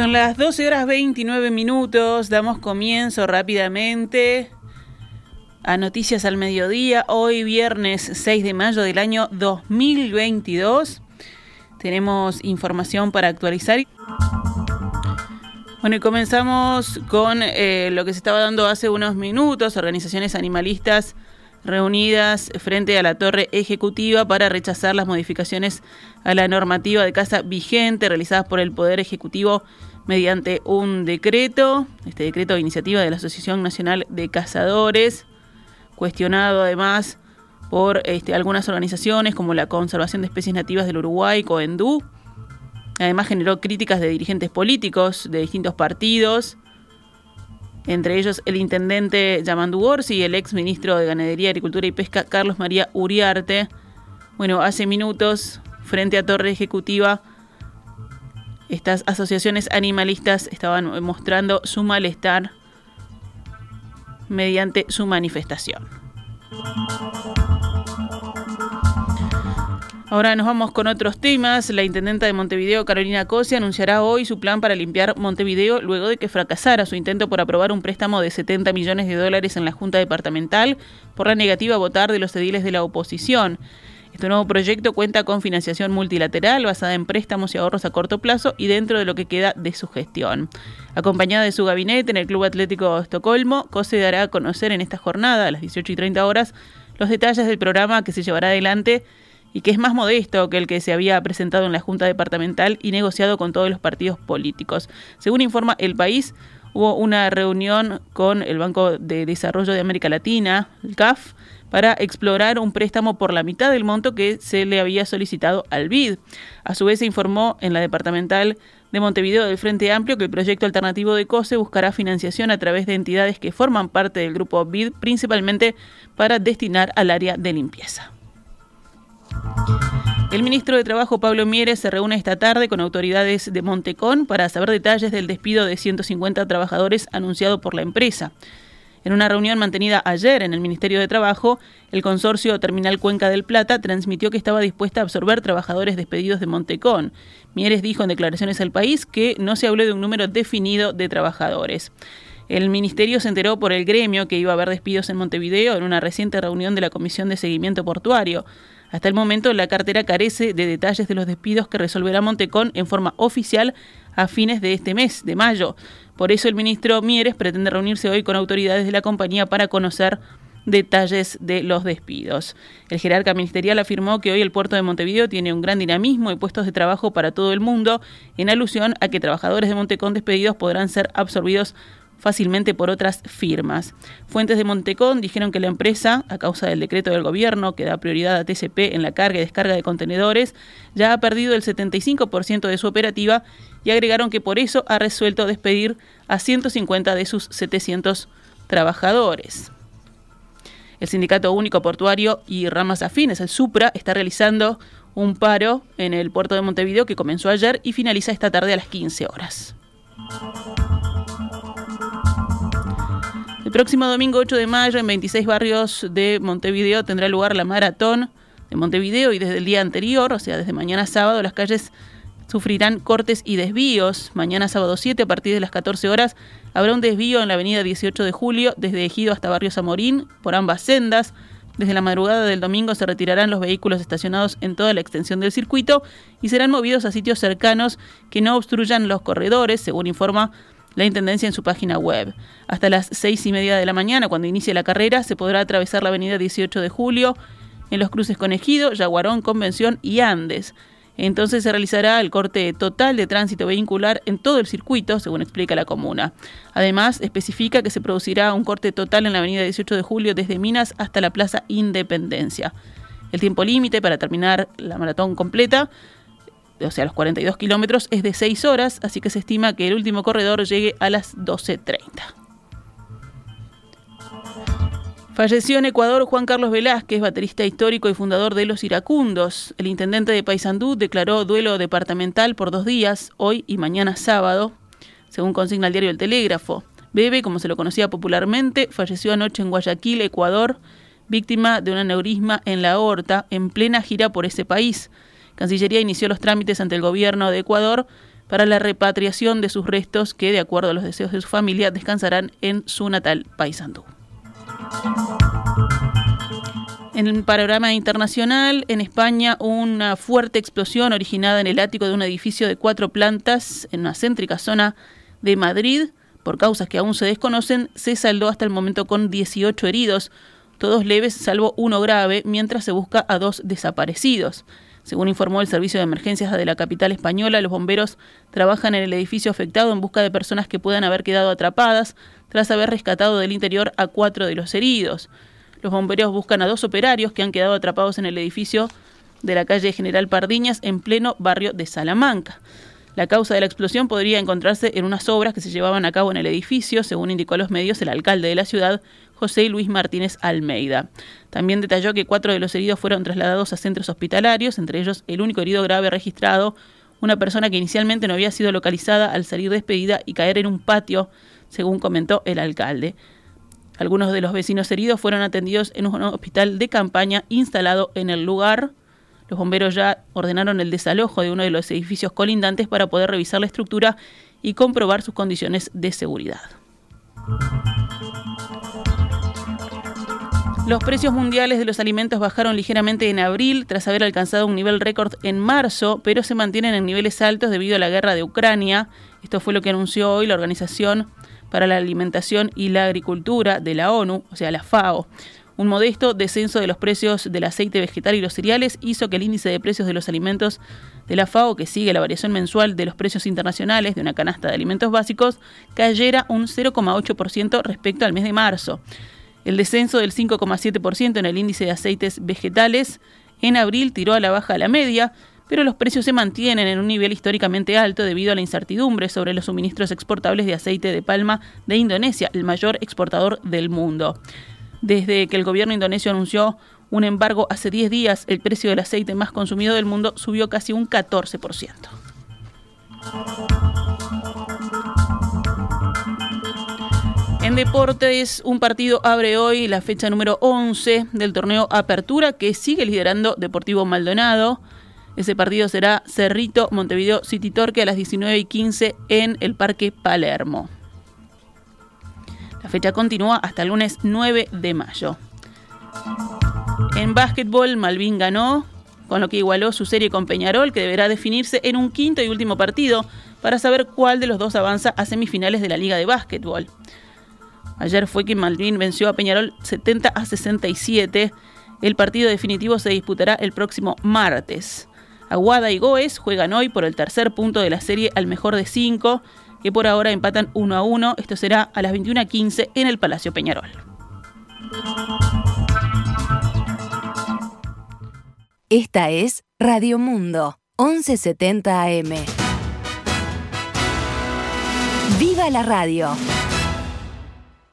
Son las 12 horas 29 minutos, damos comienzo rápidamente a Noticias al Mediodía, hoy viernes 6 de mayo del año 2022. Tenemos información para actualizar. Bueno, y comenzamos con eh, lo que se estaba dando hace unos minutos, organizaciones animalistas reunidas frente a la torre ejecutiva para rechazar las modificaciones a la normativa de casa vigente realizadas por el Poder Ejecutivo mediante un decreto, este decreto de iniciativa de la Asociación Nacional de Cazadores, cuestionado además por este, algunas organizaciones como la Conservación de Especies Nativas del Uruguay, COENDU. Además generó críticas de dirigentes políticos de distintos partidos entre ellos el intendente Yamandu Orsi y el ex ministro de Ganadería, Agricultura y Pesca, Carlos María Uriarte. Bueno, hace minutos, frente a Torre Ejecutiva, estas asociaciones animalistas estaban mostrando su malestar mediante su manifestación. Ahora nos vamos con otros temas. La intendenta de Montevideo, Carolina Cosi, anunciará hoy su plan para limpiar Montevideo luego de que fracasara su intento por aprobar un préstamo de 70 millones de dólares en la Junta Departamental por la negativa a votar de los ediles de la oposición. Este nuevo proyecto cuenta con financiación multilateral basada en préstamos y ahorros a corto plazo y dentro de lo que queda de su gestión. Acompañada de su gabinete en el Club Atlético de Estocolmo, COSE dará a conocer en esta jornada, a las 18 y 30 horas, los detalles del programa que se llevará adelante y que es más modesto que el que se había presentado en la Junta Departamental y negociado con todos los partidos políticos. Según informa El País, hubo una reunión con el Banco de Desarrollo de América Latina, el CAF, para explorar un préstamo por la mitad del monto que se le había solicitado al BID. A su vez se informó en la departamental de Montevideo del Frente Amplio que el proyecto alternativo de COSE buscará financiación a través de entidades que forman parte del grupo BID, principalmente para destinar al área de limpieza. El ministro de Trabajo, Pablo Mieres, se reúne esta tarde con autoridades de Montecón para saber detalles del despido de 150 trabajadores anunciado por la empresa. En una reunión mantenida ayer en el Ministerio de Trabajo, el consorcio Terminal Cuenca del Plata transmitió que estaba dispuesta a absorber trabajadores despedidos de Montecón. Mieres dijo en declaraciones al país que no se habló de un número definido de trabajadores. El ministerio se enteró por el gremio que iba a haber despidos en Montevideo en una reciente reunión de la Comisión de Seguimiento Portuario. Hasta el momento, la cartera carece de detalles de los despidos que resolverá Montecón en forma oficial a fines de este mes, de mayo. Por eso, el ministro Mieres pretende reunirse hoy con autoridades de la compañía para conocer detalles de los despidos. El jerarca ministerial afirmó que hoy el puerto de Montevideo tiene un gran dinamismo y puestos de trabajo para todo el mundo, en alusión a que trabajadores de Montecón despedidos podrán ser absorbidos fácilmente por otras firmas. Fuentes de Montecón dijeron que la empresa, a causa del decreto del gobierno que da prioridad a TCP en la carga y descarga de contenedores, ya ha perdido el 75% de su operativa y agregaron que por eso ha resuelto despedir a 150 de sus 700 trabajadores. El Sindicato Único Portuario y ramas afines, el SUPRA, está realizando un paro en el puerto de Montevideo que comenzó ayer y finaliza esta tarde a las 15 horas. El próximo domingo 8 de mayo en 26 barrios de Montevideo tendrá lugar la maratón de Montevideo y desde el día anterior, o sea, desde mañana sábado, las calles sufrirán cortes y desvíos. Mañana sábado 7 a partir de las 14 horas habrá un desvío en la avenida 18 de julio desde Ejido hasta Barrio Zamorín por ambas sendas. Desde la madrugada del domingo se retirarán los vehículos estacionados en toda la extensión del circuito y serán movidos a sitios cercanos que no obstruyan los corredores, según informa la Intendencia en su página web. Hasta las seis y media de la mañana, cuando inicie la carrera, se podrá atravesar la avenida 18 de julio en los cruces con Ejido, Yaguarón, Convención y Andes. Entonces se realizará el corte total de tránsito vehicular en todo el circuito, según explica la comuna. Además, especifica que se producirá un corte total en la avenida 18 de julio desde Minas hasta la Plaza Independencia. El tiempo límite para terminar la maratón completa o sea, los 42 kilómetros, es de 6 horas, así que se estima que el último corredor llegue a las 12.30. Falleció en Ecuador Juan Carlos Velázquez, baterista histórico y fundador de Los Iracundos. El intendente de Paysandú declaró duelo departamental por dos días, hoy y mañana sábado, según consigna el diario El Telégrafo. Bebe, como se lo conocía popularmente, falleció anoche en Guayaquil, Ecuador, víctima de un aneurisma en la aorta, en plena gira por ese país. Cancillería inició los trámites ante el gobierno de Ecuador para la repatriación de sus restos que, de acuerdo a los deseos de su familia, descansarán en su natal Paysandú. En el panorama internacional, en España, una fuerte explosión originada en el ático de un edificio de cuatro plantas en una céntrica zona de Madrid, por causas que aún se desconocen, se saldó hasta el momento con 18 heridos, todos leves salvo uno grave, mientras se busca a dos desaparecidos. Según informó el Servicio de Emergencias de la capital española, los bomberos trabajan en el edificio afectado en busca de personas que puedan haber quedado atrapadas tras haber rescatado del interior a cuatro de los heridos. Los bomberos buscan a dos operarios que han quedado atrapados en el edificio de la calle General Pardiñas en pleno barrio de Salamanca. La causa de la explosión podría encontrarse en unas obras que se llevaban a cabo en el edificio, según indicó a los medios el alcalde de la ciudad, José Luis Martínez Almeida. También detalló que cuatro de los heridos fueron trasladados a centros hospitalarios, entre ellos el único herido grave registrado, una persona que inicialmente no había sido localizada al salir despedida y caer en un patio, según comentó el alcalde. Algunos de los vecinos heridos fueron atendidos en un hospital de campaña instalado en el lugar. Los bomberos ya ordenaron el desalojo de uno de los edificios colindantes para poder revisar la estructura y comprobar sus condiciones de seguridad. Los precios mundiales de los alimentos bajaron ligeramente en abril tras haber alcanzado un nivel récord en marzo, pero se mantienen en niveles altos debido a la guerra de Ucrania. Esto fue lo que anunció hoy la Organización para la Alimentación y la Agricultura de la ONU, o sea, la FAO. Un modesto descenso de los precios del aceite vegetal y los cereales hizo que el índice de precios de los alimentos de la FAO, que sigue la variación mensual de los precios internacionales de una canasta de alimentos básicos, cayera un 0,8% respecto al mes de marzo. El descenso del 5,7% en el índice de aceites vegetales en abril tiró a la baja la media, pero los precios se mantienen en un nivel históricamente alto debido a la incertidumbre sobre los suministros exportables de aceite de palma de Indonesia, el mayor exportador del mundo. Desde que el gobierno indonesio anunció un embargo hace 10 días, el precio del aceite más consumido del mundo subió casi un 14%. En deportes, un partido abre hoy la fecha número 11 del torneo Apertura que sigue liderando Deportivo Maldonado. Ese partido será Cerrito Montevideo City Torque a las 19 y 15 en el Parque Palermo. La fecha continúa hasta el lunes 9 de mayo. En básquetbol, Malvin ganó, con lo que igualó su serie con Peñarol, que deberá definirse en un quinto y último partido para saber cuál de los dos avanza a semifinales de la Liga de Básquetbol. Ayer fue que Malvin venció a Peñarol 70 a 67. El partido definitivo se disputará el próximo martes. Aguada y Goes juegan hoy por el tercer punto de la serie al mejor de cinco, que por ahora empatan 1 a 1. Esto será a las 21.15 en el Palacio Peñarol. Esta es Radio Mundo, 1170 AM. ¡Viva la radio!